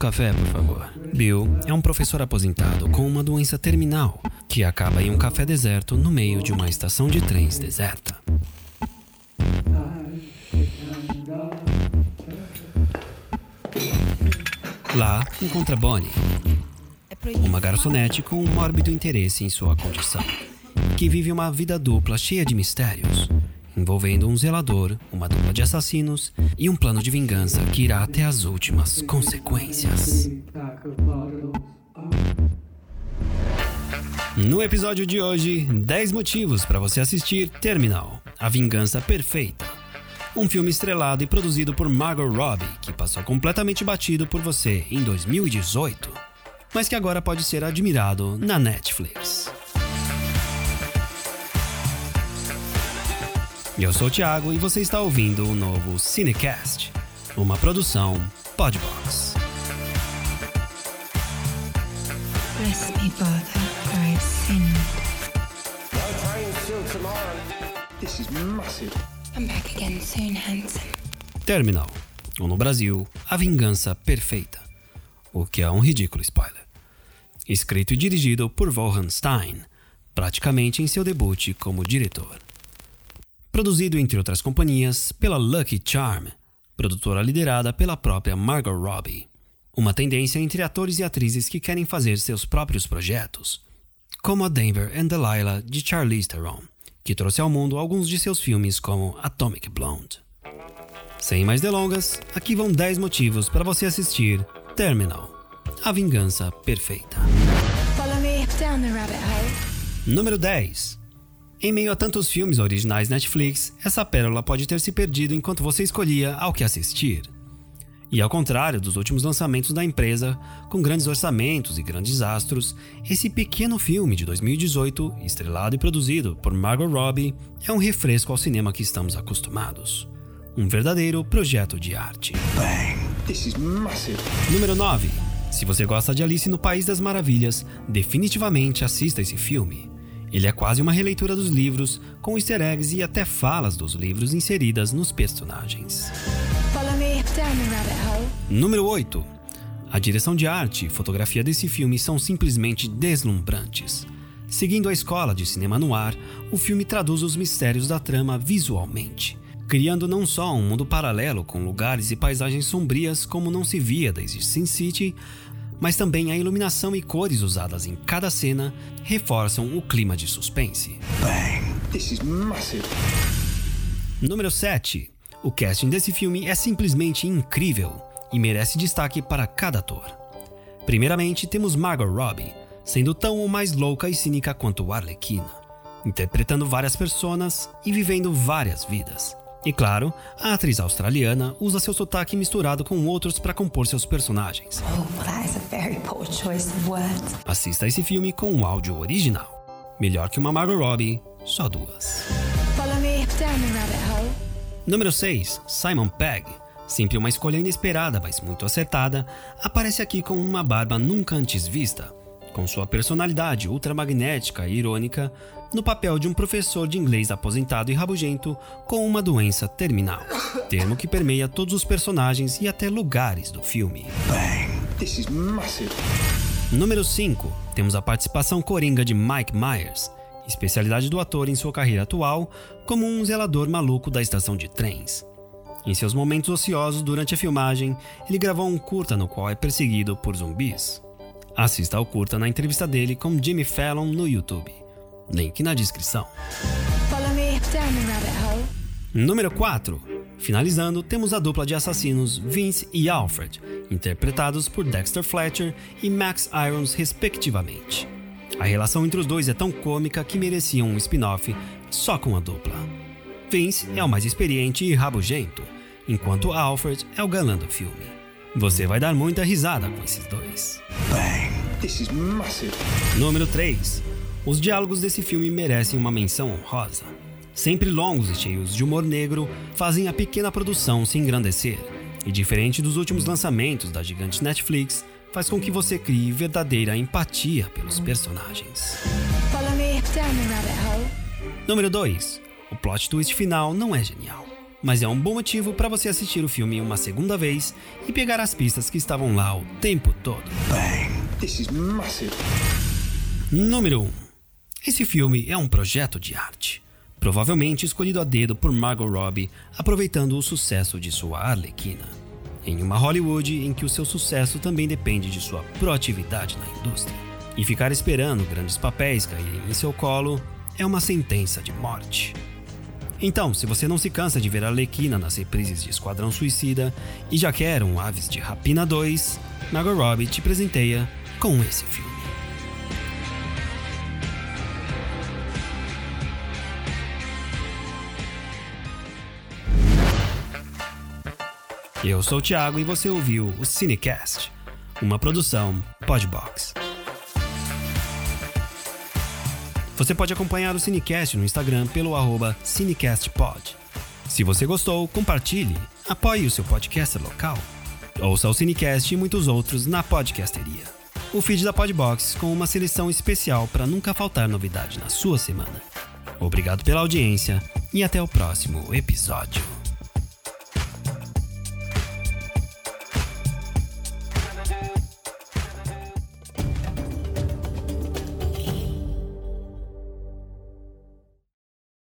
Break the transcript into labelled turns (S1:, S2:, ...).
S1: café, por favor. Bill é um professor aposentado com uma doença terminal que acaba em um café deserto no meio de uma estação de trens deserta. Lá encontra Bonnie, uma garçonete com um mórbido interesse em sua condição, que vive uma vida dupla cheia de mistérios, envolvendo um zelador, uma dupla de assassinos e um plano de vingança que irá até as últimas consequências. No episódio de hoje, 10 motivos para você assistir Terminal A Vingança Perfeita. Um filme estrelado e produzido por Margot Robbie, que passou completamente batido por você em 2018, mas que agora pode ser admirado na Netflix. Eu sou o Thiago e você está ouvindo o novo Cinecast, uma produção Podbox.
S2: Bless me, Father, for I've sinned.
S3: This is massive.
S2: I'm back again soon, handsome.
S1: Terminal, ou no Brasil, A Vingança Perfeita, o que é um ridículo spoiler. Escrito e dirigido por Vaughan Stein, praticamente em seu debut como diretor. Produzido, entre outras companhias, pela Lucky Charm, produtora liderada pela própria Margot Robbie. Uma tendência entre atores e atrizes que querem fazer seus próprios projetos, como a Denver and Delilah de Charlize Theron, que trouxe ao mundo alguns de seus filmes como Atomic Blonde. Sem mais delongas, aqui vão 10 motivos para você assistir Terminal A Vingança Perfeita. Número 10. Em meio a tantos filmes originais Netflix, essa pérola pode ter se perdido enquanto você escolhia ao que assistir. E ao contrário dos últimos lançamentos da empresa, com grandes orçamentos e grandes astros, esse pequeno filme de 2018, estrelado e produzido por Margot Robbie, é um refresco ao cinema que estamos acostumados. Um verdadeiro projeto de arte. Número 9. Se você gosta de Alice no País das Maravilhas, definitivamente assista esse filme. Ele é quase uma releitura dos livros, com easter eggs e até falas dos livros inseridas nos personagens. Número 8. A direção de arte e fotografia desse filme são simplesmente deslumbrantes. Seguindo a escola de cinema no ar, o filme traduz os mistérios da trama visualmente, criando não só um mundo paralelo com lugares e paisagens sombrias como não se via desde Sin City, mas também a iluminação e cores usadas em cada cena reforçam o clima de suspense.
S3: This is massive.
S1: Número 7. O casting desse filme é simplesmente incrível e merece destaque para cada ator. Primeiramente, temos Margot Robbie, sendo tão ou mais louca e cínica quanto Arlequina, interpretando várias personas e vivendo várias vidas. E claro, a atriz australiana usa seu sotaque misturado com outros para compor seus personagens.
S2: Oh.
S1: Assista esse filme com um áudio original. Melhor que uma Margot Robbie, só duas. Número 6. Simon Pegg. Sempre uma escolha inesperada, mas muito acertada, aparece aqui com uma barba nunca antes vista, com sua personalidade ultramagnética e irônica, no papel de um professor de inglês aposentado e rabugento com uma doença terminal, termo que permeia todos os personagens e até lugares do filme. Número 5. Temos a participação coringa de Mike Myers, especialidade do ator em sua carreira atual como um zelador maluco da estação de trens. Em seus momentos ociosos durante a filmagem, ele gravou um curta no qual é perseguido por zumbis. Assista ao curta na entrevista dele com Jimmy Fallon no YouTube. Link na descrição.
S2: Follow me down the rabbit hole.
S1: Número 4. Finalizando, temos a dupla de assassinos Vince e Alfred, interpretados por Dexter Fletcher e Max Irons, respectivamente. A relação entre os dois é tão cômica que merecia um spin-off só com a dupla. Vince é o mais experiente e rabugento, enquanto Alfred é o galã do filme. Você vai dar muita risada com esses dois.
S3: This is massive.
S1: Número 3. Os diálogos desse filme merecem uma menção honrosa. Sempre longos e cheios de humor negro, fazem a pequena produção se engrandecer. E diferente dos últimos lançamentos da gigante Netflix, faz com que você crie verdadeira empatia pelos personagens. Número 2. O plot twist final não é genial, mas é um bom motivo para você assistir o filme uma segunda vez e pegar as pistas que estavam lá o tempo todo.
S3: Bang. This is massive.
S1: Número 1. Esse filme é um projeto de arte, provavelmente escolhido a dedo por Margot Robbie, aproveitando o sucesso de sua Arlequina. Em uma Hollywood em que o seu sucesso também depende de sua proatividade na indústria. E ficar esperando grandes papéis caírem em seu colo é uma sentença de morte. Então, se você não se cansa de ver a Arlequina nas reprises de Esquadrão Suicida e já quer um Aves de Rapina 2, Margot Robbie te presenteia com esse filme. Eu sou o Thiago e você ouviu o Cinecast, uma produção Podbox. Você pode acompanhar o Cinecast no Instagram pelo arroba CinecastPod. Se você gostou, compartilhe, apoie o seu podcaster local. Ouça o Cinecast e muitos outros na podcasteria. O feed da Podbox com uma seleção especial para nunca faltar novidade na sua semana. Obrigado pela audiência e até o próximo episódio.